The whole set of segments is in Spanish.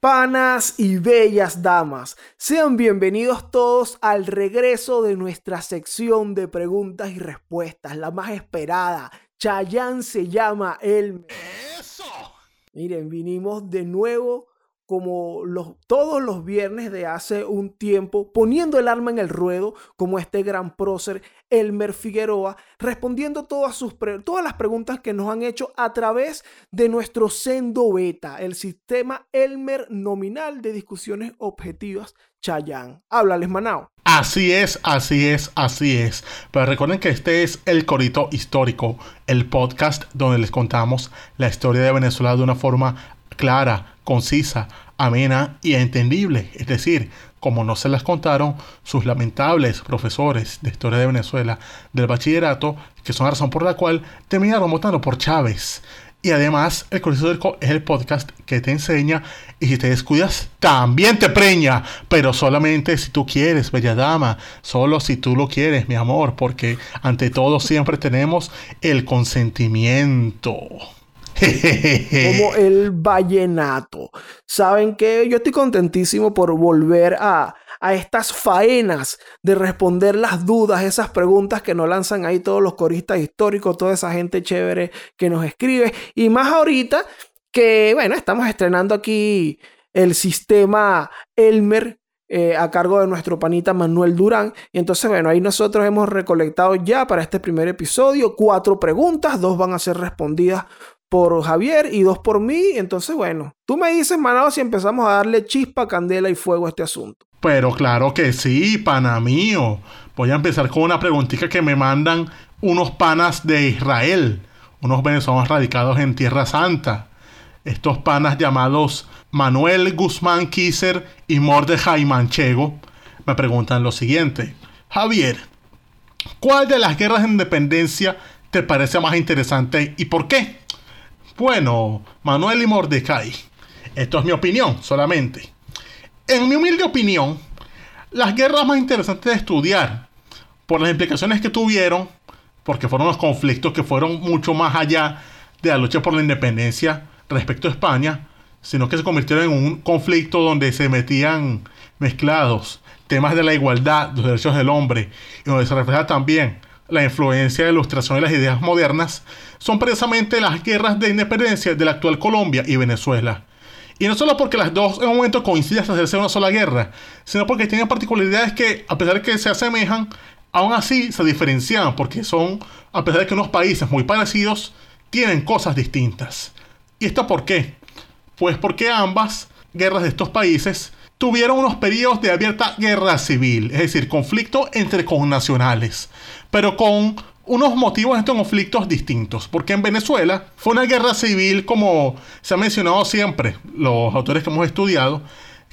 Panas y bellas damas, sean bienvenidos todos al regreso de nuestra sección de preguntas y respuestas, la más esperada. Chayán se llama Elmer. ¡Eso! Miren, vinimos de nuevo como los, todos los viernes de hace un tiempo, poniendo el arma en el ruedo, como este gran prócer Elmer Figueroa, respondiendo todas, sus todas las preguntas que nos han hecho a través de nuestro Sendo Beta, el sistema Elmer nominal de discusiones objetivas Chayán. Háblales, Manao. Así es, así es, así es. Pero recuerden que este es el Corito Histórico, el podcast donde les contamos la historia de Venezuela de una forma clara, concisa, amena y entendible. Es decir, como no se las contaron sus lamentables profesores de historia de Venezuela del bachillerato, que son la razón por la cual terminaron votando por Chávez. Y además, el Colegio es el podcast que te enseña y si te descuidas, también te preña. Pero solamente si tú quieres, bella dama. Solo si tú lo quieres, mi amor. Porque ante todo siempre tenemos el consentimiento. Como el vallenato. Saben que yo estoy contentísimo por volver a, a estas faenas de responder las dudas, esas preguntas que nos lanzan ahí todos los coristas históricos, toda esa gente chévere que nos escribe. Y más ahorita que, bueno, estamos estrenando aquí el sistema Elmer. Eh, a cargo de nuestro panita Manuel Durán. Y entonces, bueno, ahí nosotros hemos recolectado ya para este primer episodio cuatro preguntas, dos van a ser respondidas por Javier y dos por mí. Entonces, bueno, tú me dices, Manado, si empezamos a darle chispa, candela y fuego a este asunto. Pero claro que sí, pana mío. Voy a empezar con una preguntita que me mandan unos panas de Israel, unos venezolanos radicados en Tierra Santa. Estos panas llamados Manuel Guzmán Kiser y Mordejai Manchego me preguntan lo siguiente. Javier, ¿cuál de las guerras de independencia te parece más interesante y por qué? Bueno, Manuel y Mordecai. Esto es mi opinión solamente. En mi humilde opinión, las guerras más interesantes de estudiar, por las implicaciones que tuvieron, porque fueron los conflictos que fueron mucho más allá de la lucha por la independencia respecto a España, sino que se convirtieron en un conflicto donde se metían mezclados temas de la igualdad, los derechos del hombre, y donde se refleja también la influencia de la ilustración y las ideas modernas, son precisamente las guerras de independencia de la actual Colombia y Venezuela. Y no solo porque las dos en un momento coinciden hasta hacerse una sola guerra, sino porque tienen particularidades que, a pesar de que se asemejan, aún así se diferencian, porque son, a pesar de que unos países muy parecidos, tienen cosas distintas. ¿Y esto por qué? Pues porque ambas guerras de estos países tuvieron unos periodos de abierta guerra civil, es decir, conflicto entre connacionales, pero con unos motivos de estos conflictos distintos, porque en Venezuela fue una guerra civil, como se ha mencionado siempre, los autores que hemos estudiado,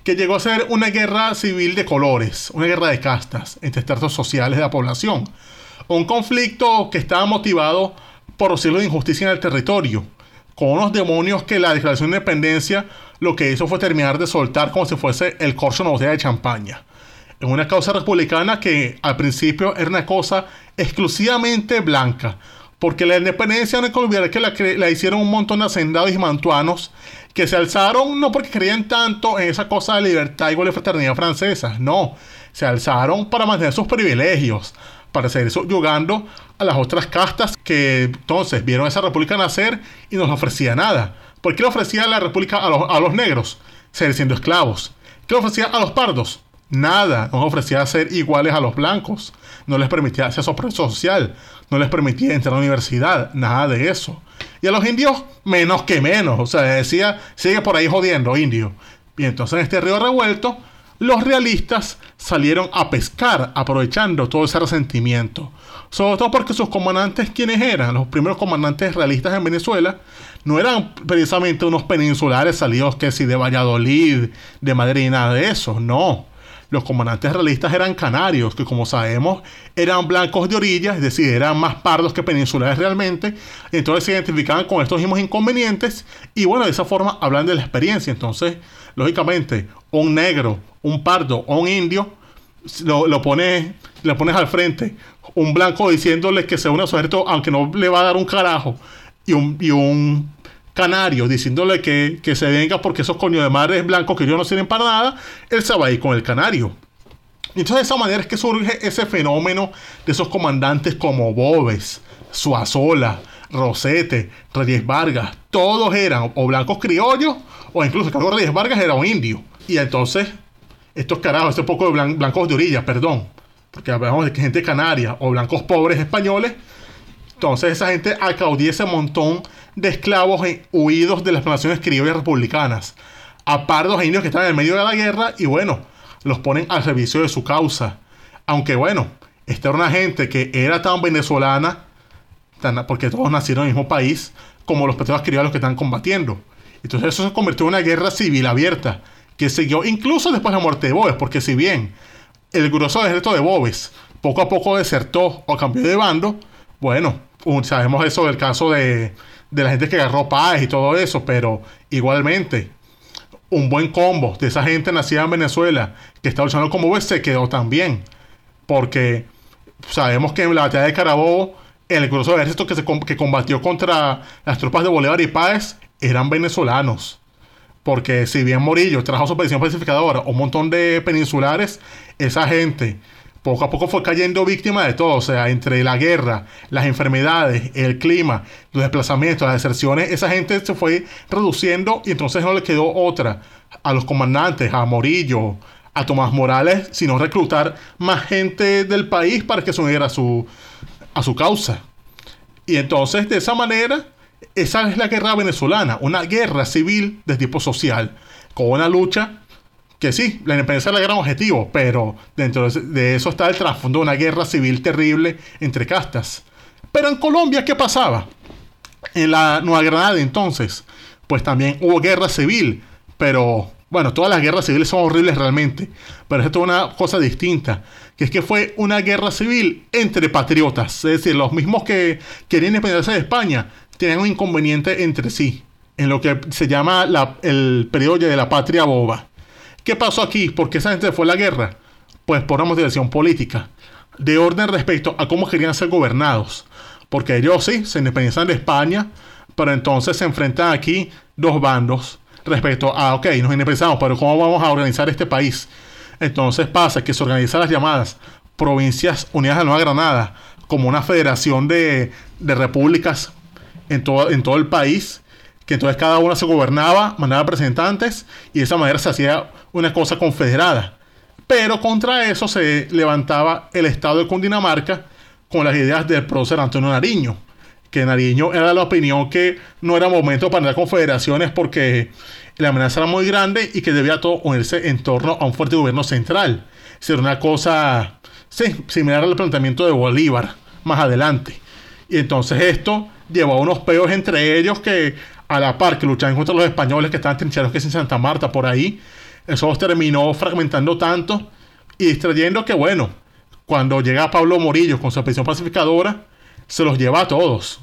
que llegó a ser una guerra civil de colores, una guerra de castas entre estratos sociales de la población. Un conflicto que estaba motivado por los cielos de injusticia en el territorio, con unos demonios que la Declaración de Independencia lo que hizo fue terminar de soltar como si fuese el corcho en una botella de champaña. En una causa republicana que al principio era una cosa exclusivamente blanca, porque la independencia no hay que olvidar que la, hicieron un montón de hacendados y mantuanos que se alzaron no porque creían tanto en esa cosa de libertad y fraternidad francesa, no, se alzaron para mantener sus privilegios, para seguir subyugando a las otras castas que entonces vieron esa república nacer y no les ofrecía nada. ¿Por qué le ofrecía la república a los, a los negros? Ser siendo esclavos. ¿Qué le ofrecía a los pardos? Nada. No ofrecía ser iguales a los blancos. No les permitía su social. No les permitía entrar a la universidad. Nada de eso. Y a los indios, menos que menos. O sea, decía, sigue por ahí jodiendo, indio. Y entonces en este río revuelto, los realistas salieron a pescar aprovechando todo ese resentimiento. Sobre todo porque sus comandantes, quienes eran los primeros comandantes realistas en Venezuela, no eran precisamente unos peninsulares salidos que si de Valladolid, de Madrid nada de eso, no. Los comandantes realistas eran canarios, que como sabemos eran blancos de orilla, es decir, eran más pardos que peninsulares realmente, entonces se identificaban con estos mismos inconvenientes y bueno, de esa forma hablan de la experiencia, entonces, lógicamente, un negro, un pardo o un indio, lo, lo pones, le pones al frente, un blanco diciéndole que se une a su ejército, aunque no le va a dar un carajo, y un, y un canario diciéndole que, se venga porque esos coños de madres blancos que ellos no sirven para nada, él se va a ir con el canario. Entonces de esa manera es que surge ese fenómeno de esos comandantes como Bobes, Suazola, Rosete, Reyes Vargas, todos eran o blancos criollos o incluso Carlos Reyes Vargas era un indio. Y entonces estos carajos, este poco de blancos de orilla, perdón, porque hablamos de gente canaria o blancos pobres españoles, entonces esa gente acaudía ese montón de esclavos huidos de las naciones criollas republicanas, a pardos e indios que están en el medio de la guerra y bueno, los ponen al servicio de su causa. Aunque bueno, esta era una gente que era tan venezolana, porque todos nacieron en el mismo país, como los petroleros criollos que están combatiendo. Entonces eso se convirtió en una guerra civil abierta, que siguió incluso después de la muerte de Bobes, porque si bien el grueso ejército de Bobes poco a poco desertó o cambió de bando, bueno, sabemos eso del caso de, de la gente que agarró paz y todo eso, pero igualmente un buen combo de esa gente nacida en Venezuela que está luchando como Bobes se quedó también. Porque sabemos que en la batalla de Carabobo, el grueso ejército que, se, que combatió contra las tropas de Bolívar y Páez eran venezolanos. Porque si bien Morillo trajo su petición pacificadora, un montón de peninsulares, esa gente poco a poco fue cayendo víctima de todo, o sea, entre la guerra, las enfermedades, el clima, los desplazamientos, las deserciones, esa gente se fue reduciendo y entonces no le quedó otra a los comandantes, a Morillo, a Tomás Morales, sino reclutar más gente del país para que se uniera a su, a su causa. Y entonces, de esa manera, esa es la guerra venezolana, una guerra civil de tipo social, con una lucha que sí, la independencia era gran objetivo, pero dentro de eso está el trasfondo de una guerra civil terrible entre castas. Pero en Colombia, ¿qué pasaba? En la Nueva Granada entonces, pues también hubo guerra civil, pero bueno, todas las guerras civiles son horribles realmente, pero esto es una cosa distinta, que es que fue una guerra civil entre patriotas, es decir, los mismos que querían independencia de España tenían un inconveniente entre sí, en lo que se llama el periodo de la patria boba. ¿Qué pasó aquí? ¿Por qué esa gente fue a la guerra? Pues por una motivación política, de orden respecto a cómo querían ser gobernados. Porque ellos sí se independizan de España, pero entonces se enfrentan aquí dos bandos respecto a, ok, nos independizamos, pero ¿cómo vamos a organizar este país? Entonces pasa que se organizan las llamadas Provincias Unidas de Nueva Granada como una federación de, de repúblicas en todo, en todo el país que entonces cada una se gobernaba, mandaba representantes y de esa manera se hacía una cosa confederada. Pero contra eso se levantaba el Estado de Cundinamarca con las ideas del prócer Antonio Nariño, que Nariño era la opinión que no era momento para dar confederaciones porque la amenaza era muy grande y que debía todo unirse en torno a un fuerte gobierno central. Ser una cosa sí, similar al planteamiento de Bolívar más adelante. Y entonces esto llevó a unos peos entre ellos que a la par que luchaban contra los españoles que estaban trinchados que es en Santa Marta, por ahí, eso terminó fragmentando tanto y distrayendo que, bueno, cuando llega Pablo Morillo con su expedición pacificadora, se los lleva a todos.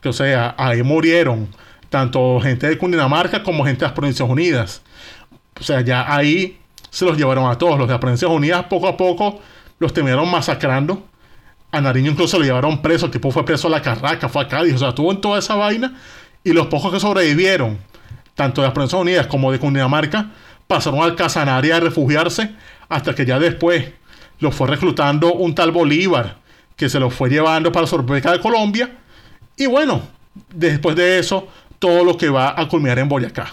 Que, o sea, ahí murieron tanto gente de Cundinamarca como gente de las Provincias Unidas. O sea, ya ahí se los llevaron a todos. Los de las Provincias Unidas poco a poco los terminaron masacrando. A Nariño incluso lo llevaron preso. El tipo fue preso a la Carraca, fue a Cádiz. O sea, tuvo en toda esa vaina. Y los pocos que sobrevivieron, tanto de las Provincias Unidas como de Cundinamarca, pasaron al Casanaria a refugiarse hasta que ya después los fue reclutando un tal Bolívar, que se los fue llevando para República de Colombia. Y bueno, después de eso, todo lo que va a culminar en Boyacá.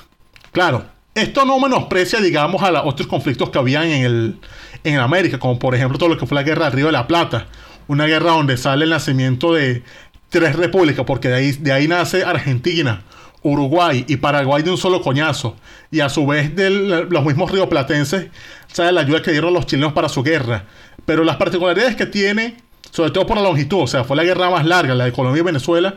Claro, esto no menosprecia, digamos, a los otros conflictos que habían en, el, en América, como por ejemplo todo lo que fue la guerra del Río de la Plata, una guerra donde sale el nacimiento de tres repúblicas, porque de ahí, de ahí nace Argentina, Uruguay y Paraguay de un solo coñazo. Y a su vez de los mismos rioplatenses, ¿sabe? la ayuda que dieron los chilenos para su guerra. Pero las particularidades que tiene, sobre todo por la longitud, o sea, fue la guerra más larga, la de Colombia y Venezuela,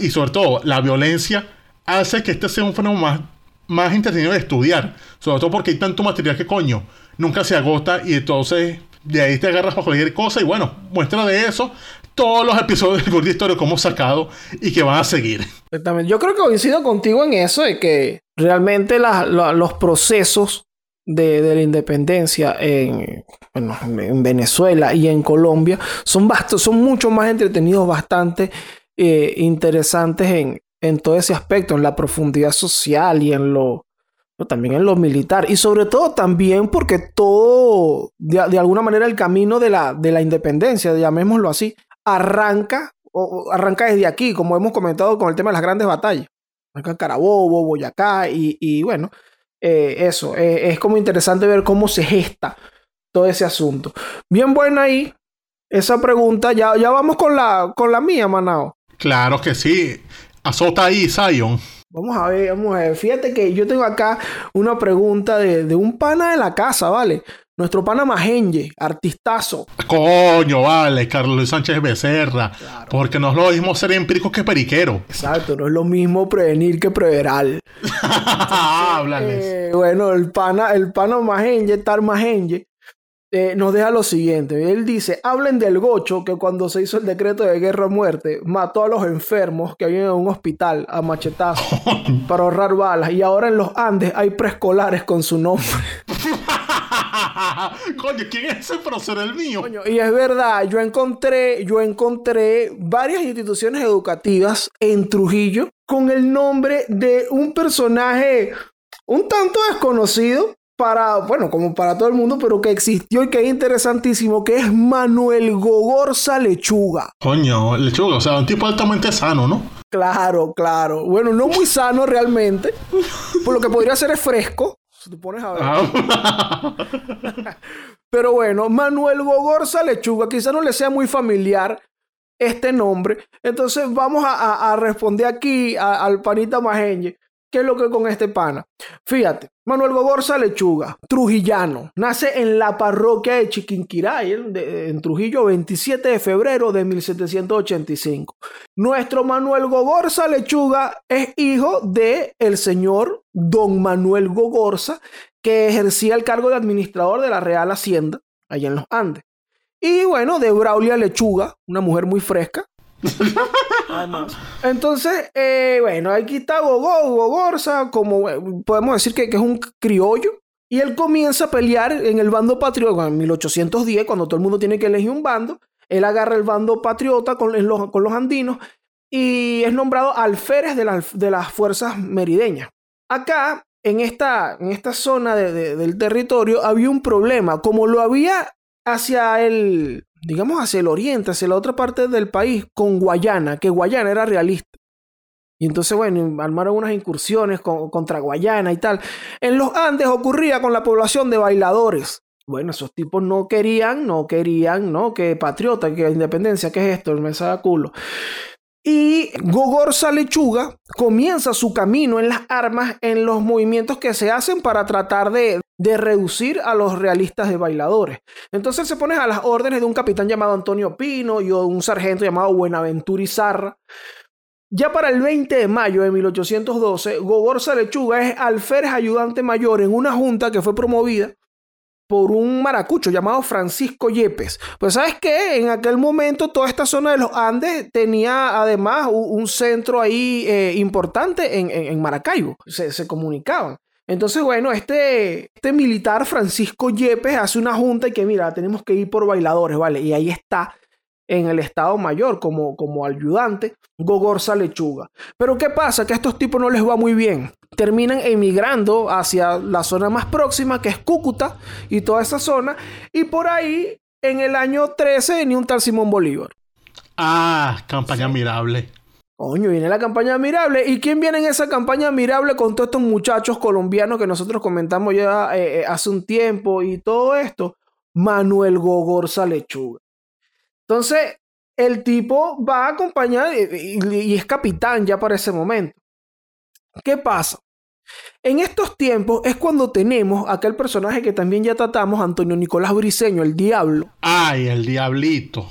y sobre todo la violencia, hace que este sea un fenómeno más, más entretenido de estudiar. Sobre todo porque hay tanto material que coño. nunca se agota y entonces de ahí te agarras para cualquier cosa y bueno, muestra de eso todos los episodios de Gordo Historia que hemos sacado y que van a seguir. Exactamente. Yo creo que coincido contigo en eso, de que realmente los procesos de, la independencia en, en, Venezuela y en Colombia son, son mucho más entretenidos, bastante eh, interesantes en, todo ese aspecto, en la profundidad social y en lo, también en lo militar. Y sobre todo también porque todo, de, alguna manera, el camino de la, de la independencia, llamémoslo así, arranca, o, arranca desde aquí, como hemos comentado con el tema de las grandes batallas. Arranca Carabobo, Boyacá, y, bueno, eh, eso, eh, es como interesante ver cómo se gesta todo ese asunto. Bien buena ahí esa pregunta. Ya, ya vamos con la, con la mía, Manao. Claro que sí. Azota ahí, Zion. Vamos a ver, vamos a ver. Fíjate que yo tengo acá una pregunta de, un pana de la casa, ¿vale? Nuestro pana Magenje, artistazo. Coño, vale, Carlos Luis Sánchez Becerra. Porque no es lo mismo ser empírico que periquero. Exacto, no es lo mismo prevenir que preveral. Háblales. Eh, bueno, el pana, el pana Magenje, Tar Magenje, eh, nos deja lo siguiente. Él dice, hablen del gocho que cuando se hizo el decreto de guerra o muerte, mató a los enfermos que habían en un hospital a machetazo para ahorrar balas. Y ahora en los Andes hay preescolares con su nombre. Coño, ¿quién es ese profesor el mío? y es verdad, yo encontré, yo encontré varias instituciones educativas en Trujillo con el nombre de un personaje un tanto desconocido, para, bueno, como para todo el mundo, pero que existió y que es interesantísimo, que es Manuel Gogorza Lechuga. Coño, lechuga, o sea, un tipo altamente sano, ¿no? Claro, claro. Bueno, no muy sano realmente, por lo que podría ser es fresco, si pones a ver. Ah. pero bueno, Manuel Gogorza Lechuga, quizá no le sea muy familiar este nombre. Entonces vamos a, responder aquí al panita Magenje. ¿Qué es lo que con este pana? Fíjate, Manuel Gogorza Lechuga, trujillano, nace en la parroquia de Chiquinquirá, en Trujillo, 27 de febrero de 1785. Nuestro Manuel Gogorza Lechuga es hijo de el señor Don Manuel Gogorza, que ejercía el cargo de administrador de la Real Hacienda, allá en los Andes. Y bueno, de Braulia Lechuga, una mujer muy fresca, entonces, eh, bueno, aquí está Gogo, Gogorza, como eh, podemos decir que, es un criollo. Y él comienza a pelear en el bando patriota en 1810, cuando todo el mundo tiene que elegir un bando. Él agarra el bando patriota con los, andinos y es nombrado alférez de, de las fuerzas merideñas. Acá, en esta, en esta zona del territorio, había un problema. Como lo había hacia el, digamos, hacia el oriente, hacia la otra parte del país, con Guayana, que Guayana era realista. Y entonces, bueno, armaron unas incursiones contra Guayana y tal. En los Andes ocurría con la población de bailadores. Bueno, esos tipos no querían, no querían, ¿no? Que patriota, que independencia, ¿qué es esto? El mensaje culo. Y Gogorza Lechuga comienza su camino en las armas, en los movimientos que se hacen para tratar de, de reducir a los realistas de bailadores. Entonces se pone a las órdenes de un capitán llamado Antonio Pino y un sargento llamado Buenaventura Izarra. Ya para el 20 de mayo de 1812, Gogorza Lechuga es alférez ayudante mayor en una junta que fue promovida por un maracucho llamado Francisco Yepes. Pues sabes que en aquel momento toda esta zona de los Andes tenía además un, centro ahí eh, importante en, Maracaibo. Se, comunicaban. Entonces, bueno, este, este militar Francisco Yepes hace una junta y que, mira, tenemos que ir por bailadores, ¿vale? Y ahí está en el Estado Mayor como, como ayudante Gogorza Lechuga. Pero ¿qué pasa? Que a estos tipos no les va muy bien. Terminan emigrando hacia la zona más próxima, que es Cúcuta y toda esa zona. Y por ahí, en el año 13, ni un tal Simón Bolívar. Ah, campaña admirable. Coño, viene la campaña admirable. ¿Y quién viene en esa campaña admirable con todos estos muchachos colombianos que nosotros comentamos ya eh, eh, hace un tiempo y todo esto? Manuel Gogorza Lechuga. Entonces, el tipo va a acompañar y, y es capitán ya para ese momento. ¿Qué pasa? En estos tiempos es cuando tenemos aquel personaje que también ya tratamos, Antonio Nicolás Briceño, el diablo. Ay, el diablito.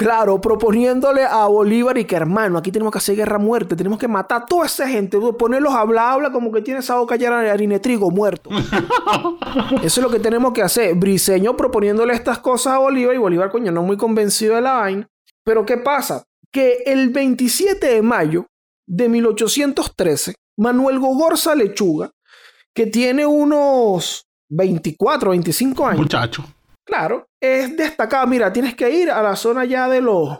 Claro, proponiéndole a Bolívar y que hermano, aquí tenemos que hacer guerra muerte, tenemos que matar a toda esa gente, ponerlos a hablar, habla como que tiene esa boca llena de harina de trigo muerto. Eso es lo que tenemos que hacer. Briseño proponiéndole estas cosas a Bolívar y Bolívar, coño, no muy convencido de la vaina. Pero ¿qué pasa? Que el 27 de mayo de 1813, Manuel Gogorza Lechuga, que tiene unos 24, 25 años. Muchacho. Claro, es destacado. Mira, tienes que ir a la zona ya de los.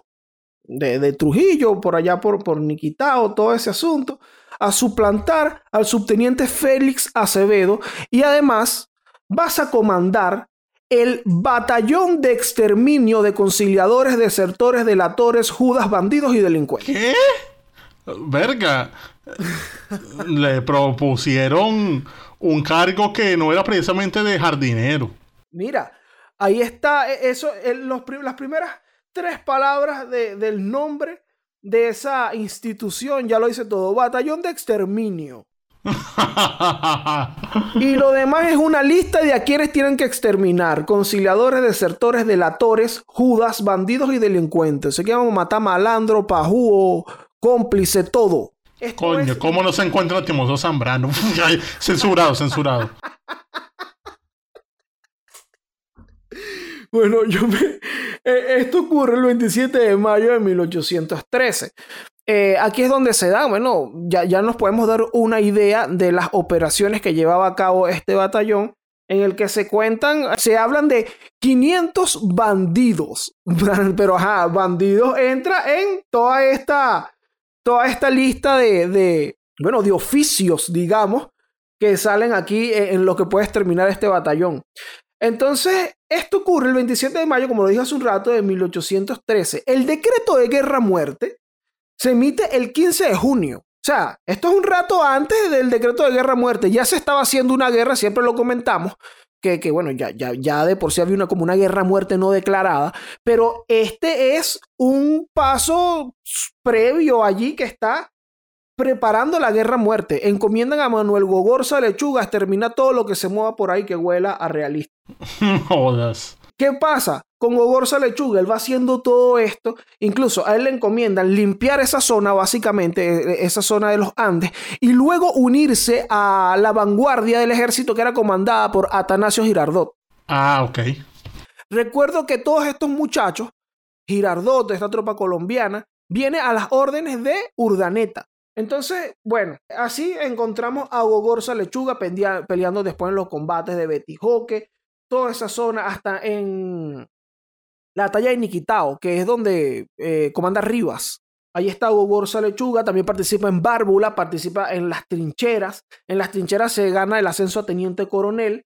de, Trujillo, por allá por, por Niquitao, todo ese asunto, a suplantar al subteniente Félix Acevedo y además vas a comandar el batallón de exterminio de conciliadores, desertores, delatores, judas, bandidos y delincuentes. ¿Qué? Verga. Le propusieron un cargo que no era precisamente de jardinero. Mira, Ahí está, e, eso, las primeras tres palabras del nombre de esa institución, ya lo dice todo, batallón de exterminio. y lo demás es una lista de a quienes tienen que exterminar: conciliadores, desertores, delatores, judas, bandidos y delincuentes. Se vamos a matar malandro, pajúo, cómplice, todo. Coño, ¿cómo no se encuentra Timoso Zambrano? censurado, censurado. Bueno, yo me... Eh, esto ocurre el 27 de mayo de 1813. Eh, aquí es donde se da, bueno, ya, ya nos podemos dar una idea de las operaciones que llevaba a cabo este batallón, en el que se cuentan, se hablan de 500 bandidos, pero ajá, bandidos entra en toda esta, toda esta lista de, de, bueno, de oficios, digamos, que salen aquí en lo que puede terminar este batallón. Entonces, esto ocurre el 27 de mayo, como lo dije hace un rato, de 1813. El decreto de guerra-muerte se emite el 15 de junio. O sea, esto es un rato antes del decreto de guerra-muerte. Ya se estaba haciendo una guerra, siempre lo comentamos, que, bueno, ya, ya, ya de por sí había una, como una guerra-muerte no declarada, pero este es un paso previo allí que está preparando la guerra-muerte. Encomiendan a Manuel Gogorza Lechuga a exterminar todo lo que se mueva por ahí que huela a realista. Jodas. ¿Qué pasa? Con Gogorza Lechuga, él va haciendo todo esto. Incluso a él le encomiendan limpiar esa zona, básicamente, e, e, esa zona de los Andes, y luego unirse a la vanguardia del ejército que era comandada por Atanasio Girardot. Ah, ok. Recuerdo que todos estos muchachos, Girardot, de esta tropa colombiana, viene a las órdenes de Urdaneta. Entonces, bueno, así encontramos a Gogorza Lechuga peleando después en los combates de Betijoque, toda esa zona, hasta en la talla de Niquitao, que es donde eh, comanda Rivas. Ahí está Gogorza Lechuga, también participa en Bárbula, participa en las trincheras. En las trincheras se gana el ascenso a teniente coronel.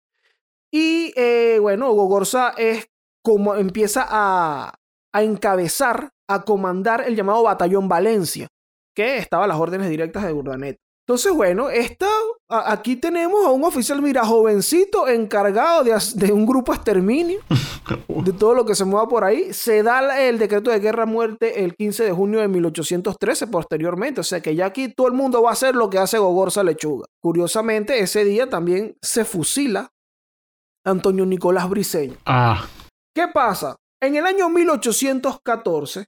Y eh, bueno, Gogorza es como empieza a, a encabezar, a comandar el llamado Batallón Valencia que estaba a las órdenes directas de Urdanet. Entonces, bueno, esta, aquí tenemos a un oficial, mira, jovencito, encargado de, un grupo exterminio, de todo lo que se mueva por ahí. Se da el decreto de guerra-muerte el 15 de junio de 1813, posteriormente. O sea que ya aquí todo el mundo va a hacer lo que hace Gogorza Lechuga. Curiosamente, ese día también se fusila Antonio Nicolás Briceño. Ah. ¿Qué pasa? En el año 1814,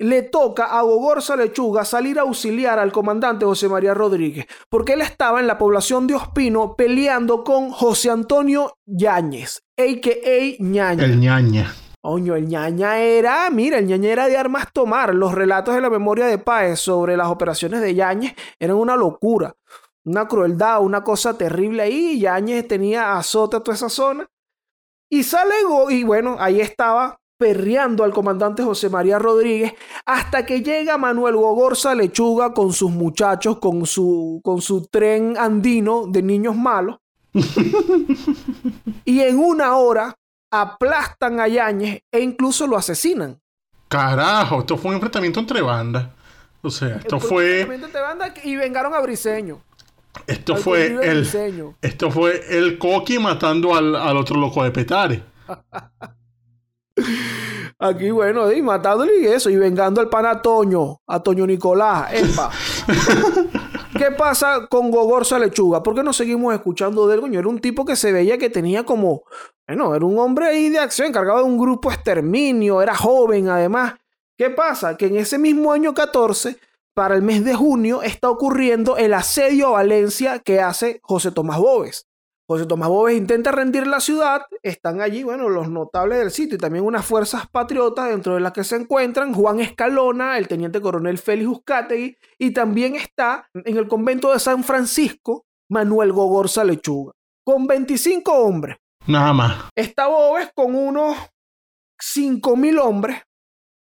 le toca a Gogorza Lechuga salir a auxiliar al comandante José María Rodríguez, porque él estaba en la población de Ospino peleando con José Antonio Yáñez, a.k.a. Ñaña. El Ñaña. Oño, el ñaña era, mira, el ñaña era de armas tomar. Los relatos de la memoria de Páez sobre las operaciones de Yáñez eran una locura, una crueldad, una cosa terrible ahí. Yáñez tenía azota toda esa zona. Y sale, y bueno, ahí estaba perreando al comandante José María Rodríguez hasta que llega Manuel Gogorza Lechuga con sus muchachos, con su, con su tren andino de niños malos. y en una hora aplastan a Yáñez e incluso lo asesinan. Carajo, esto fue un enfrentamiento entre bandas. O sea, esto fue. Entre bandas y vengaron a Briseño. Esto fue el. Esto fue el Coqui matando al, al otro loco de Petare. Aquí, bueno, y matándole y eso, y vengando al pan a Toño, a Toño Nicolás, epa. ¿Qué pasa con Gogorza Lechuga? ¿Por qué no seguimos escuchando de él? Era un tipo que se veía que tenía como, bueno, era un hombre ahí de acción, encargado de un grupo exterminio, era joven además. ¿Qué pasa? Que en ese mismo año 14, para el mes de junio, está ocurriendo el asedio a Valencia que hace José Tomás Bóves. José Tomás Bóves intenta rendir la ciudad, están allí, bueno, los notables del sitio y también unas fuerzas patriotas dentro de las que se encuentran Juan Escalona, el teniente coronel Félix Uzcategui y también está en el convento de San Francisco Manuel Gogorza Lechuga, con 25 hombres. Nada más. Está Bóves con unos 5.000 hombres.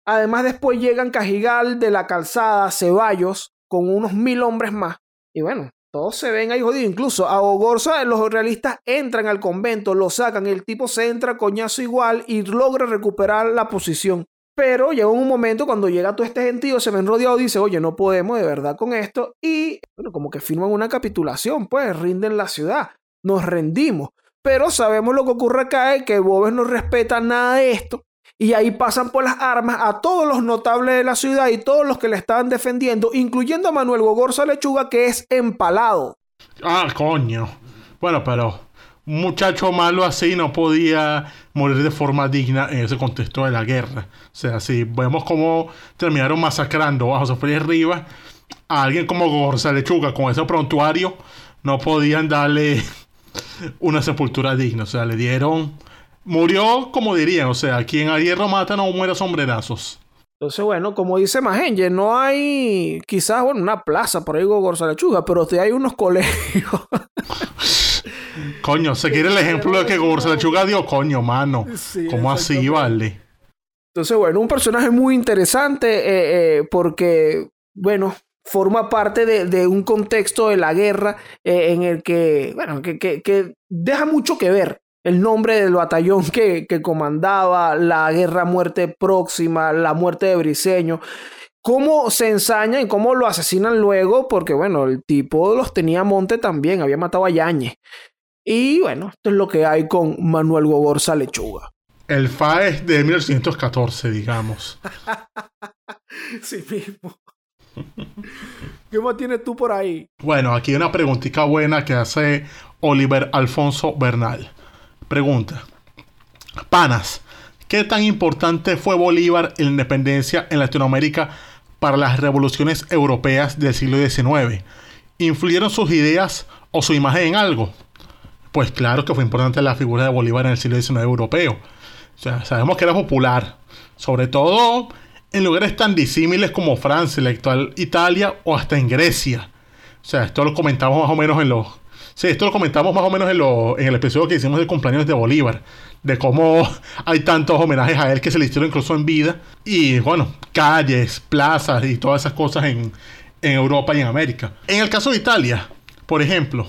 Además después llegan Cajigal de la Calzada, Ceballos, con unos mil hombres más. Y bueno, todos se ven ahí jodidos. Incluso a Ogorza, los realistas entran al convento, lo sacan, el tipo se entra coñazo igual y logra recuperar la posición. Pero llega un momento cuando llega todo este gentío, se ven rodeados y dice, oye, no podemos de verdad con esto. Y bueno, como que firman una capitulación, pues rinden la ciudad. Nos rendimos. Pero sabemos lo que ocurre acá, es que Bobes no respeta nada de esto. Y ahí pasan por las armas a todos los notables de la ciudad y todos los que le estaban defendiendo, incluyendo a Manuel Gogorza Lechuga, que es empalado. Ah, coño. Bueno, pero un muchacho malo así no podía morir de forma digna en ese contexto de la guerra. O sea, si vemos cómo terminaron masacrando a José Félix Rivas, a alguien como Gogorza Lechuga con ese prontuario, no podían darle una sepultura digna. O sea, le dieron Murió, como dirían, o sea, quien a hierro mata no muere a sombrerazos. Entonces, bueno, como dice Magenge, no hay quizás, bueno, una plaza por ahí Gorza Lechuga, pero sí hay unos colegios. coño, se quiere el ejemplo de que Gorza Lechuga dio, coño, mano. ¿Cómo así, vale? Entonces, bueno, un personaje muy interesante eh, eh, porque, bueno, forma parte de, un contexto de la guerra eh, en el que, bueno, que, que deja mucho que ver el nombre del batallón que, comandaba, la guerra muerte próxima, la muerte de Briseño. Cómo se ensañan y cómo lo asesinan luego, porque bueno, el tipo los tenía monte también, había matado a Yañez. Y bueno, esto es lo que hay con Manuel Gogorza Lechuga. El FA es de 1914, digamos. sí mismo. ¿Qué más tienes tú por ahí? Bueno, aquí hay una preguntita buena que hace Oliver Alfonso Bernal. Pregunta. Panas, ¿qué tan importante fue Bolívar en la independencia en Latinoamérica para las revoluciones europeas del siglo XIX? ¿Influyeron sus ideas o su imagen en algo? Pues claro que fue importante la figura de Bolívar en el siglo XIX europeo. O sea, sabemos que era popular, sobre todo en lugares tan disímiles como Francia, la actual Italia o hasta en Grecia. O sea, esto lo comentamos más o menos en los Sí, esto lo comentamos más o menos en, el episodio que hicimos de cumpleaños de Bolívar, de cómo hay tantos homenajes a él que se le hicieron incluso en vida, y bueno, calles, plazas y todas esas cosas en, en Europa y en América. En el caso de Italia, por ejemplo,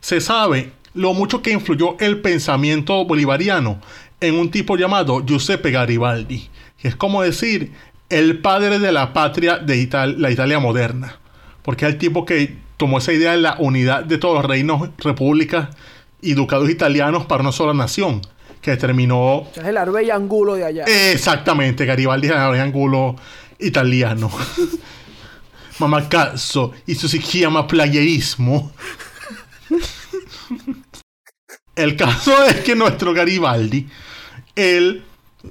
se sabe lo mucho que influyó el pensamiento bolivariano en un tipo llamado Giuseppe Garibaldi, que es como decir el padre de la patria de la Italia moderna, porque es el tipo que tomó esa idea de la unidad de todos los reinos, repúblicas y ducados italianos para una sola nación, que determinó... Es el Arbey Angulo de allá. Exactamente, Garibaldi es el Arbey Angulo italiano. Mamá caso, eso se llama playerismo. el caso es que nuestro Garibaldi, él,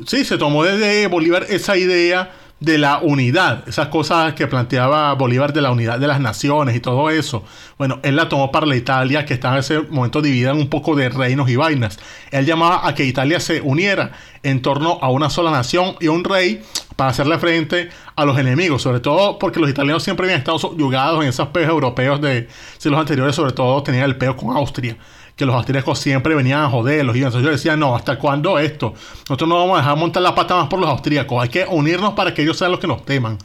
sí, se tomó desde Bolívar esa idea de la unidad, esas cosas que planteaba Bolívar de la unidad de las naciones y todo eso. Bueno, él la tomó para la Italia, que estaba en ese momento dividida en un poco de reinos y vainas. Él llamaba a que Italia se uniera en torno a una sola nación y un rey para hacerle frente a los enemigos, sobre todo porque los italianos siempre habían estado subyugados en esos peos europeos de siglos anteriores, sobre todo tenían el peo con Austria que los austríacos siempre venían a joderlos. Y entonces yo decía, no, ¿hasta cuándo esto? Nosotros no vamos a dejar montar la pata más por los austríacos. Hay que unirnos para que ellos sean los que nos teman.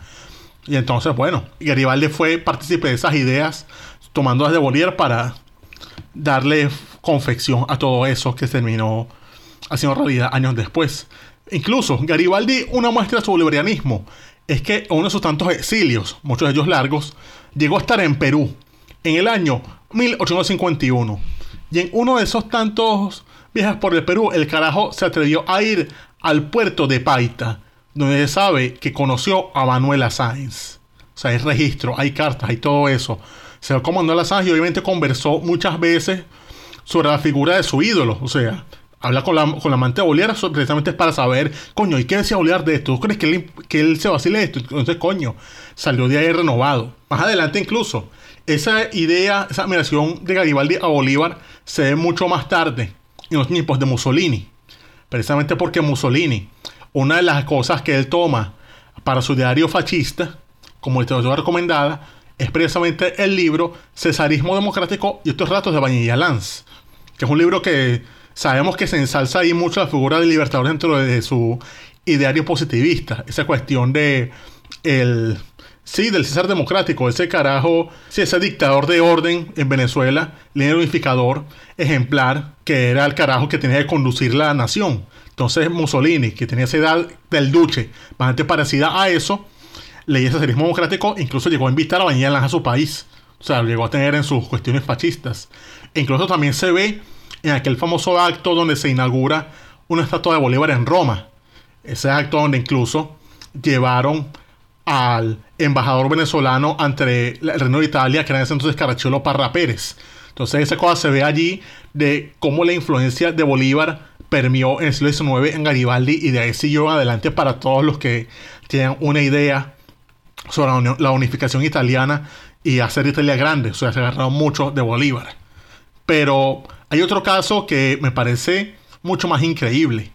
Y entonces, bueno, Garibaldi fue partícipe de esas ideas, tomando desde Bolívar para darle confección a todo eso que terminó haciendo realidad años después. Incluso Garibaldi, una muestra de su bolivarianismo, es que uno de sus tantos exilios, muchos de ellos largos, llegó a estar en Perú en el año 1851 y en uno de esos tantos viajes por el Perú, el carajo se atrevió a ir al puerto de Paita, donde se sabe que conoció a Manuela Sáenz. O sea, hay registro, hay cartas, hay todo eso. Se lo con Manuela Sáenz y obviamente conversó muchas veces sobre la figura de su ídolo. O sea, habla con la, con la amante de Bolívar precisamente para saber, coño, ¿y qué decía Bolívar de esto? ¿Tú crees que él, que él se vacile de esto? Entonces, coño, salió de ahí renovado. Más adelante incluso, esa idea, esa admiración de Garibaldi a Bolívar se ve mucho más tarde, en los tiempos de Mussolini. Precisamente porque Mussolini, una de las cosas que él toma para su diario fascista, como literatura recomendada, es precisamente el libro Cesarismo Democrático y estos ratos de Vanilla Lanz, que es un libro que sabemos que se ensalza ahí mucho la figura del libertador dentro de su ideario positivista, esa cuestión de el Sí, del César Democrático, ese carajo, sí, ese dictador de orden en Venezuela, líder unificador, ejemplar, que era el carajo que tenía que conducir la nación. Entonces Mussolini, que tenía esa edad del duche, bastante parecida a eso, leía ese serismo democrático, incluso llegó a invitar a Bañelas a su país. O sea, llegó a tener en sus cuestiones fascistas. E incluso también se ve en aquel famoso acto donde se inaugura una estatua de Bolívar en Roma. Ese acto donde incluso llevaron al embajador venezolano ante el Reino de Italia, que era en ese entonces Caracciolo Parra Pérez. Entonces esa cosa se ve allí de cómo la influencia de Bolívar permeó en el siglo XIX en Garibaldi y de ahí siguió adelante para todos los que tienen una idea sobre la unificación italiana y hacer Italia grande. O sea, se agarraron mucho de Bolívar. Pero hay otro caso que me parece mucho más increíble,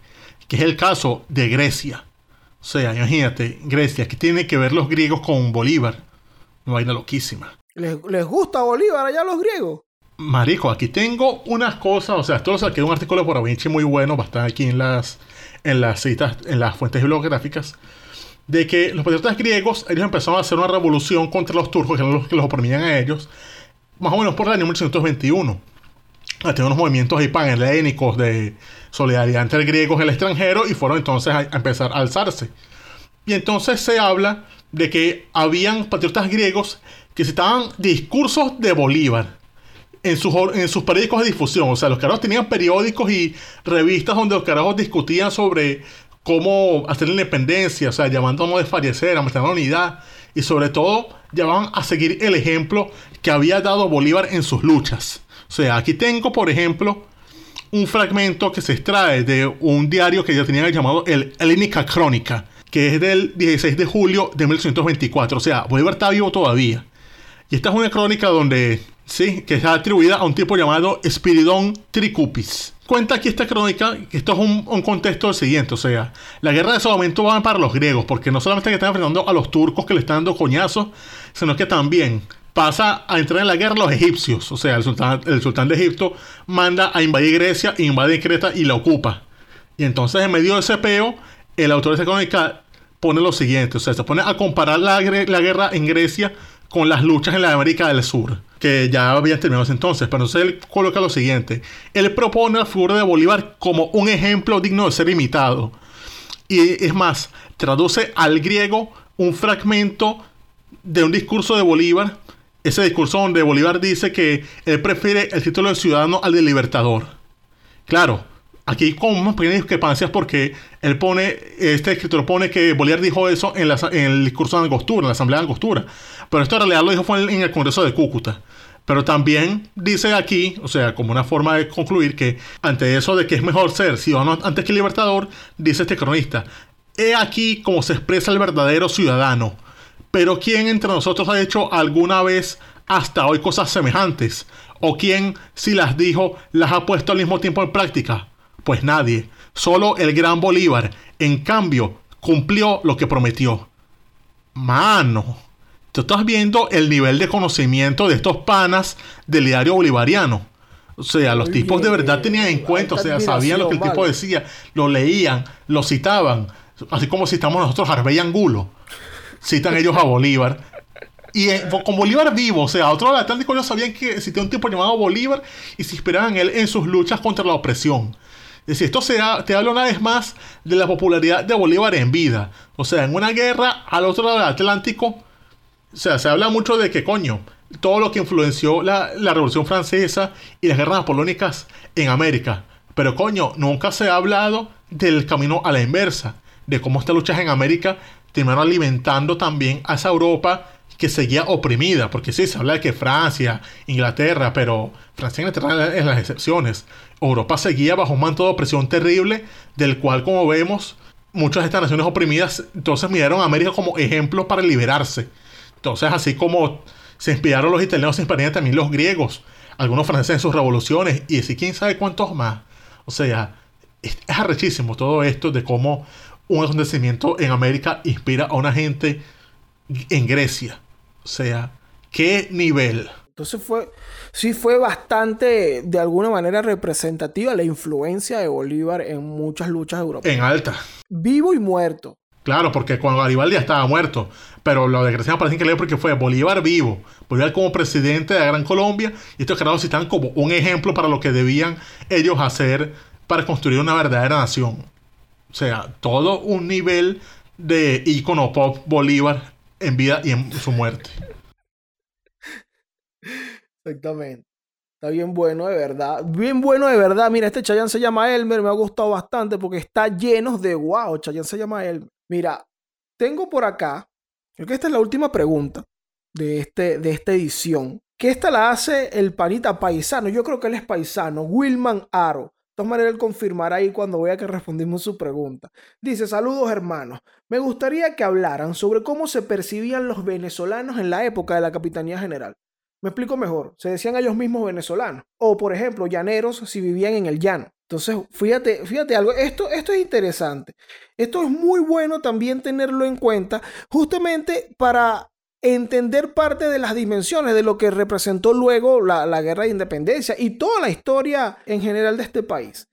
que es el caso de Grecia. O sea, imagínate, Grecia, que tiene que ver los griegos con Bolívar. Una vaina loquísima. ¿Les, gusta Bolívar allá los griegos? Marico, aquí tengo unas cosas, o sea, esto lo saqué de un artículo por Avinci muy bueno, bastante aquí en las, en las citas, en las fuentes bibliográficas, de que los patriotas griegos, ellos empezaron a hacer una revolución contra los turcos, que eran los que los oprimían a ellos, más o menos por el año 1821. Tenían unos movimientos ahí panhelénicos de solidaridad entre griegos y el extranjero y fueron entonces a, empezar a alzarse. Y entonces se habla de que habían patriotas griegos que citaban discursos de Bolívar en sus, en sus periódicos de difusión. O sea, los carajos tenían periódicos y revistas donde los carajos discutían sobre cómo hacer la independencia, o sea, llamando a no desfallecer, a mantener la unidad y sobre todo llamaban a seguir el ejemplo que había dado Bolívar en sus luchas. O sea, aquí tengo, por ejemplo, un fragmento que se extrae de un diario que ya tenía llamado el Helénica Crónica, que es del 16 de julio de 1824. O sea, Bolívar está vivo todavía. Y esta es una crónica donde, sí, que está atribuida a un tipo llamado Espiridón Tricupis. Cuenta aquí esta crónica esto es un, un, contexto del siguiente, o sea, la guerra de ese momento va para los griegos, porque no solamente que están enfrentando a los turcos que le están dando coñazos, sino que también pasa a entrar en la guerra los egipcios. O sea, el sultán, el sultán de Egipto manda a invadir Grecia, invade Creta y la ocupa. Y entonces, en medio de ese peo, el autor de esa crónica pone lo siguiente: o sea, se pone a comparar la, la guerra en Grecia con las luchas en la América del Sur, que ya habían terminado ese entonces. Pero entonces él coloca lo siguiente: él propone la figura de Bolívar como un ejemplo digno de ser imitado. Y es más, traduce al griego un fragmento de un discurso de Bolívar ese discurso donde Bolívar dice que él prefiere el título de ciudadano al de libertador. Claro, aquí con unas pequeñas discrepancias porque él pone, este escritor pone que Bolívar dijo eso en, el discurso de Angostura, en la asamblea de Angostura. Pero esto en realidad lo dijo fue en el Congreso de Cúcuta. Pero también dice aquí, o sea, como una forma de concluir que ante eso de que es mejor ser ciudadano antes que libertador, dice este cronista, he aquí cómo se expresa el verdadero ciudadano pero ¿quién entre nosotros ha hecho alguna vez hasta hoy cosas semejantes? ¿O quién, si las dijo, las ha puesto al mismo tiempo en práctica? Pues nadie. Solo el gran Bolívar, en cambio, cumplió lo que prometió. Mano, tú estás viendo el nivel de conocimiento de estos panas del diario bolivariano. O sea, los tipos de verdad tenían en cuenta, o sea, sabían lo que el tipo decía, lo leían, lo citaban, así como citamos nosotros a Arbey Angulo citan ellos a Bolívar. Y eh, con Bolívar vivo, o sea, otro lado del Atlántico ellos sabían que existía un tipo llamado Bolívar y se inspiraban en él en sus luchas contra la opresión. Es decir, esto se te habla una vez más de la popularidad de Bolívar en vida. O sea, en una guerra al otro lado del Atlántico, o sea, se habla mucho de que, coño, todo lo que influenció la, la Revolución Francesa y las guerras napoleónicas en América. Pero, coño, nunca se ha hablado del camino a la inversa, de cómo estas luchas en América terminaron alimentando también a esa Europa que seguía oprimida, porque sí, se habla de que Francia, Inglaterra, pero Francia y Inglaterra es las excepciones. Europa seguía bajo un manto de opresión terrible, del cual, como vemos, muchas de estas naciones oprimidas entonces miraron a América como ejemplo para liberarse. Entonces, así como se inspiraron los italianos, se inspiraron también los griegos, algunos franceses en sus revoluciones, y así quién sabe cuántos más. O sea, es, arrechísimo todo esto de cómo un acontecimiento en América inspira a una gente en Grecia. O sea, ¿qué nivel? Entonces fue, sí fue bastante, de alguna manera, representativa la influencia de Bolívar en muchas luchas europeas. En alta. Vivo y muerto. Claro, porque cuando Garibaldi ya estaba muerto. Pero lo de Grecia me parece increíble porque fue Bolívar vivo. Bolívar como presidente de la Gran Colombia. Y estos carajos están como un ejemplo para lo que debían ellos hacer para construir una verdadera nación. O sea, todo un nivel de ícono pop Bolívar en vida y en su muerte. Exactamente. Está bien bueno de verdad. Bien bueno de verdad. Mira, este Chayanne se llama Elmer. Me ha gustado bastante porque está lleno de wow. Chayanne se llama Elmer. Mira, tengo por acá. Creo que esta es la última pregunta de, este, de esta edición. Que esta la hace el panita paisano. Yo creo que él es paisano. Wilman Aro. Todas maneras, él confirmará ahí cuando vea que respondimos su pregunta. Dice: Saludos, hermanos. Me gustaría que hablaran sobre cómo se percibían los venezolanos en la época de la Capitanía General. Me explico mejor. Se decían ellos mismos venezolanos. O, por ejemplo, llaneros si vivían en el llano. Entonces, fíjate, fíjate algo. Esto, esto es interesante. Esto es muy bueno también tenerlo en cuenta, justamente para entender parte de las dimensiones de lo que representó luego la, la guerra de independencia y toda la historia en general de este país.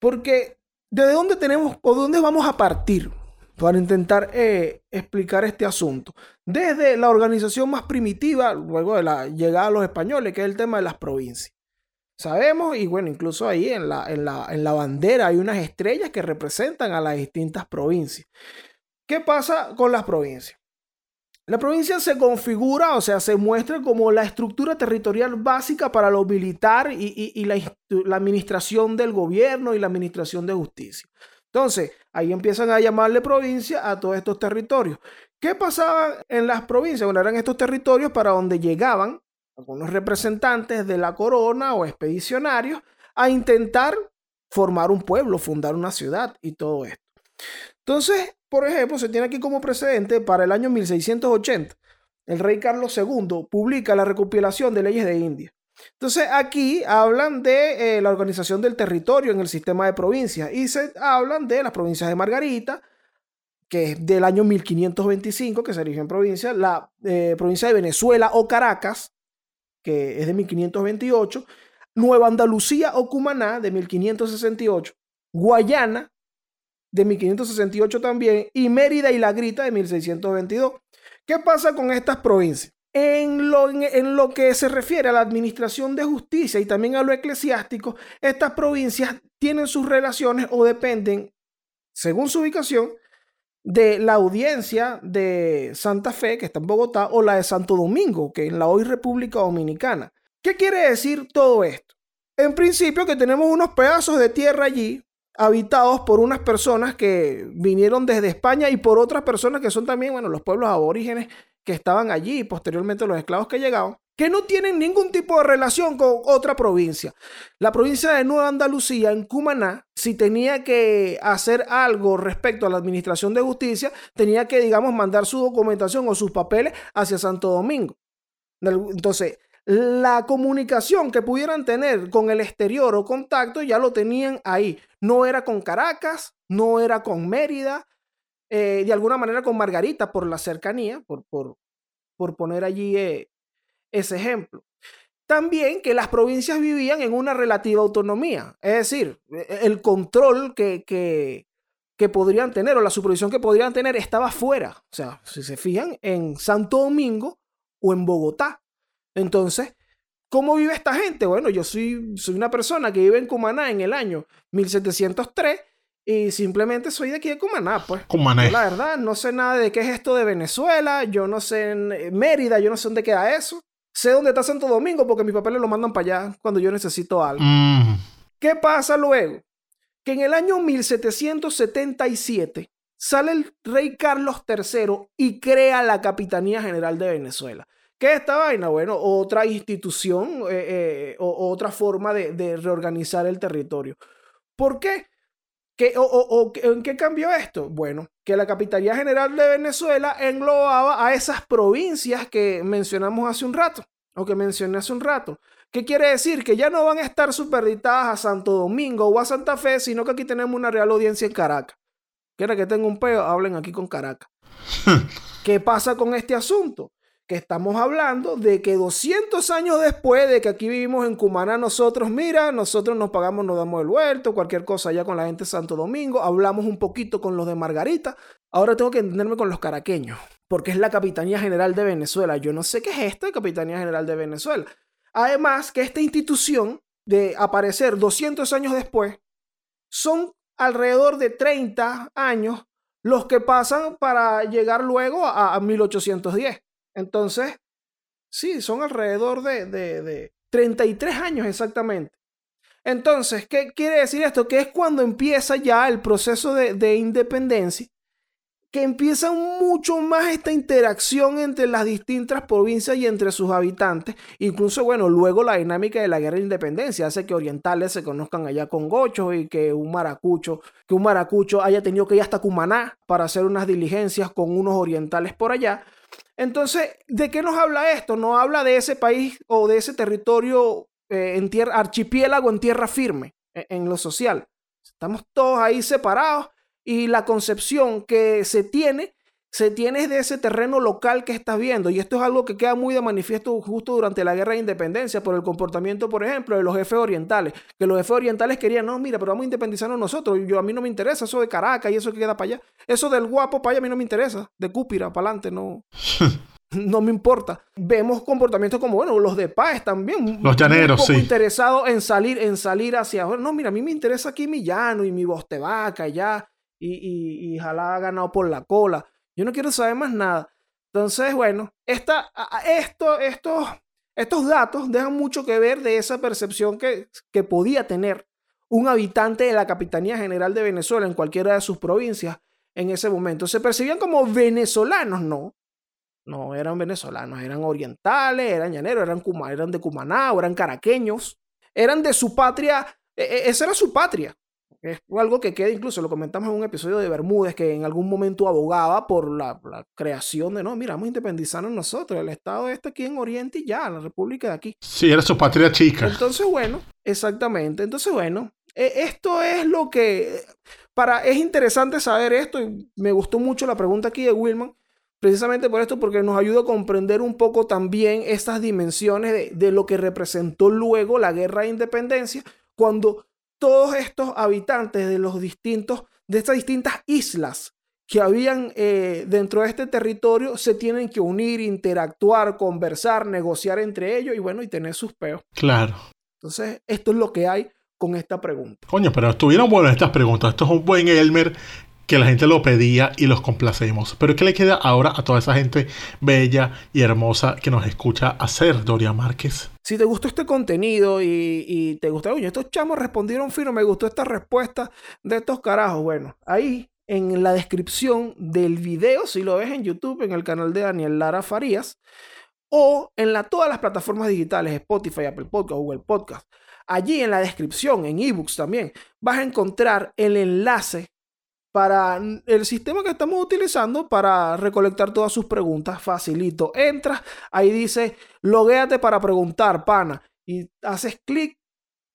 Porque, ¿de dónde tenemos o de dónde vamos a partir? para intentar eh, explicar este asunto. Desde la organización más primitiva, luego de la llegada de los españoles, que es el tema de las provincias. Sabemos, y bueno, incluso ahí en la, en la, en la bandera hay unas estrellas que representan a las distintas provincias. ¿Qué pasa con las provincias? La provincia se configura, o sea, se muestra como la estructura territorial básica para lo militar y, la, la, administración del gobierno y la administración de justicia. Entonces, ahí empiezan a llamarle provincia a todos estos territorios. ¿Qué pasaba en las provincias? Bueno, eran estos territorios para donde llegaban algunos representantes de la corona o expedicionarios a intentar formar un pueblo, fundar una ciudad y todo esto. Entonces, por ejemplo, se tiene aquí como precedente para el año 1680. El rey Carlos II publica la recopilación de leyes de India. Entonces aquí hablan de eh, la organización del territorio en el sistema de provincias y se hablan de las provincias de Margarita, que es del año 1525, que se erige en provincia, la eh, provincia de Venezuela o Caracas, que es de 1528, Nueva Andalucía o Cumaná, de 1568, Guayana, de 1568 también, y Mérida y La Grita, de 1622. ¿Qué pasa con estas provincias? En lo, en, lo, que se refiere a la administración de justicia y también a lo eclesiástico, estas provincias tienen sus relaciones o dependen, según su ubicación, de la audiencia de Santa Fe, que está en Bogotá, o la de Santo Domingo, que en la hoy República Dominicana. ¿Qué quiere decir todo esto? En principio que tenemos unos pedazos de tierra allí habitados por unas personas que vinieron desde España y por otras personas que son también, bueno, los pueblos aborígenes que estaban allí y posteriormente los esclavos que llegaban, que no tienen ningún tipo de relación con otra provincia. La provincia de Nueva Andalucía, en Cumaná, si tenía que hacer algo respecto a la administración de justicia, tenía que, digamos, mandar su documentación o sus papeles hacia Santo Domingo. Entonces, la comunicación que pudieran tener con el exterior o contacto ya lo tenían ahí. No era con Caracas, no era con Mérida, eh, de alguna manera con Margarita por la cercanía, por, por, por poner allí eh, ese ejemplo. También que las provincias vivían en una relativa autonomía, es decir, e, e, el control que, que, que podrían tener o la supervisión que podrían tener estaba fuera. O sea, si se fijan, en Santo Domingo o en Bogotá. Entonces, ¿cómo vive esta gente? Bueno, yo soy, soy una persona que vive en Cumaná en el año 1703 y simplemente soy de aquí de Cumaná, pues. Cumaná. la verdad, no sé nada de qué es esto de Venezuela, yo no sé en eh, Mérida, yo no sé dónde queda eso. Sé dónde está Santo Domingo porque mis papeles lo mandan para allá cuando yo necesito algo. Mm. ¿Qué pasa luego? Que en el año 1777 sale el rey Carlos III y crea la Capitanía General de Venezuela, ¿Qué es esta vaina? Bueno, otra institución eh, o otra forma de, de reorganizar el territorio. ¿Por qué? o, ¿En qué cambió esto? Bueno, que la Capitanía General de Venezuela englobaba a esas provincias que mencionamos hace un rato, o que mencioné hace un rato. ¿Qué quiere decir? Que ya no van a estar superditadas a Santo Domingo o a Santa Fe, sino que aquí tenemos una real audiencia en Caracas. Quiere que tenga un peo, hablen aquí con Caracas. ¿Qué pasa con este asunto? Que estamos hablando de que 200 años después de que aquí vivimos en Cumaná, nosotros, mira, nosotros nos pagamos, nos damos el vuelto, cualquier cosa allá con la gente de Santo Domingo, hablamos un poquito con los de Margarita, ahora tengo que entenderme con los caraqueños, porque es la Capitanía General de Venezuela. Yo no sé qué es esto de Capitanía General de Venezuela. Además, que esta institución de aparecer 200 años después, son alrededor de 30 años los que pasan para llegar luego a, a 1810. Entonces, sí, son alrededor de, de, 33 años exactamente. Entonces, ¿qué quiere decir esto? Que es cuando empieza ya el proceso de, de, independencia, que empieza mucho más esta interacción entre las distintas provincias y entre sus habitantes. Incluso, bueno, luego la dinámica de la guerra de independencia hace que orientales se conozcan allá con gochos y que un maracucho, que un maracucho haya tenido que ir hasta Cumaná para hacer unas diligencias con unos orientales por allá. Entonces, ¿de qué nos habla esto? No habla de ese país o de ese territorio eh, en tierra, archipiélago en tierra firme, en, en lo social. Estamos todos ahí separados y la concepción que se tiene se tiene de ese terreno local que estás viendo. Y esto es algo que queda muy de manifiesto justo durante la guerra de independencia por el comportamiento, por ejemplo, de los jefes orientales. Que los jefes orientales querían, no, mira, pero vamos a independizarnos nosotros. Yo, a mí no me interesa eso de Caracas y eso que queda para allá. Eso del guapo para allá a mí no me interesa. De Cúpira para adelante, no. no me importa. Vemos comportamientos como, bueno, los de paz también. Los llaneros, sí. interesados en salir, en salir hacia No, mira, a mí me interesa aquí mi llano y mi bostevaca ya. Y, y, y ha ganado por la cola. Yo no quiero saber más nada. Entonces, bueno, esta, esto, estos, estos datos dejan mucho que ver de esa percepción que, que podía tener un habitante de la Capitanía General de Venezuela en cualquiera de sus provincias en ese momento. Se percibían como venezolanos, no. No eran venezolanos, eran orientales, eran llaneros, eran, eran de Cumaná, eran caraqueños, eran de su patria, e, e, esa era su patria. Es algo que queda, incluso lo comentamos en un episodio de Bermúdez, que en algún momento abogaba por la, creación de, no, mira, vamos a independizarnos nosotros, el Estado está aquí en Oriente y ya, la República de aquí. Sí, era su patria chica. Entonces, bueno, exactamente. Entonces, bueno, e, esto es lo que, para, es interesante saber esto y me gustó mucho la pregunta aquí de Wilman, precisamente por esto, porque nos ayuda a comprender un poco también estas dimensiones de, de lo que representó luego la guerra de independencia, cuando todos estos habitantes de los distintos, de estas distintas islas que habían eh, dentro de este territorio se tienen que unir, interactuar, conversar, negociar entre ellos y bueno, y tener sus peos. Claro. Entonces, esto es lo que hay con esta pregunta. Coño, pero estuvieron buenas estas preguntas. Esto es un buen Elmer que la gente lo pedía y los complacemos. Pero ¿qué le queda ahora a toda esa gente bella y hermosa que nos escucha hacer, Doria Márquez? Si te gustó este contenido y, te gustó, oye, estos chamos respondieron fino, me gustó esta respuesta de estos carajos. Bueno, ahí en la descripción del video, si lo ves en YouTube, en el canal de Daniel Lara Farías, o en la, todas las plataformas digitales, Spotify, Apple Podcast, Google Podcast. Allí en la descripción, en ebooks también, vas a encontrar el enlace para el sistema que estamos utilizando para recolectar todas sus preguntas. Facilito. Entras, ahí dice, loguéate para preguntar, pana. Y haces clic,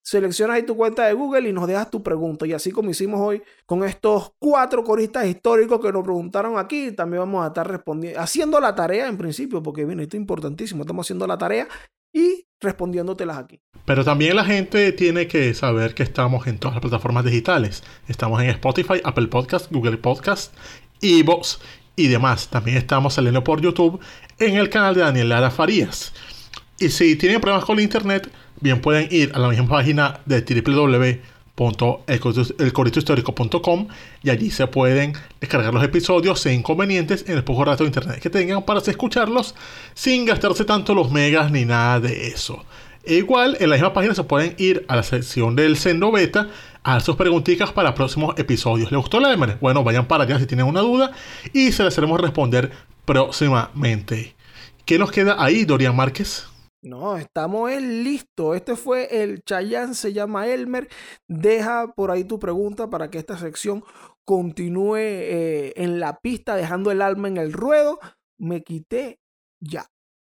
seleccionas ahí tu cuenta de Google y nos dejas tu pregunta. Y así como hicimos hoy con estos cuatro coristas históricos que nos preguntaron aquí, también vamos a estar respondiendo, haciendo la tarea en principio, porque bien, esto es importantísimo. Estamos haciendo la tarea y respondiéndotelas aquí. Pero también la gente tiene que saber que estamos en todas las plataformas digitales. Estamos en Spotify, Apple Podcast, Google Podcast, Evox y demás. También estamos saliendo por YouTube en el canal de Daniel Lara Farías. Y si tienen problemas con el internet, bien pueden ir a la misma página de www elcoritohistórico.com y allí se pueden descargar los episodios sin inconvenientes en el poco rato de internet que tengan para escucharlos sin gastarse tanto los megas ni nada de eso. E igual en la misma página se pueden ir a la sección del Sendo Beta a sus preguntitas para próximos episodios. ¿Les gustó la demo? Bueno, vayan para allá si tienen una duda y se las haremos responder próximamente. ¿Qué nos queda ahí, Dorian Márquez? No, estamos listos. Este fue el Chayán, se llama Elmer. Deja por ahí tu pregunta para que esta sección continúe eh, en la pista, dejando el alma en el ruedo. Me quité ya.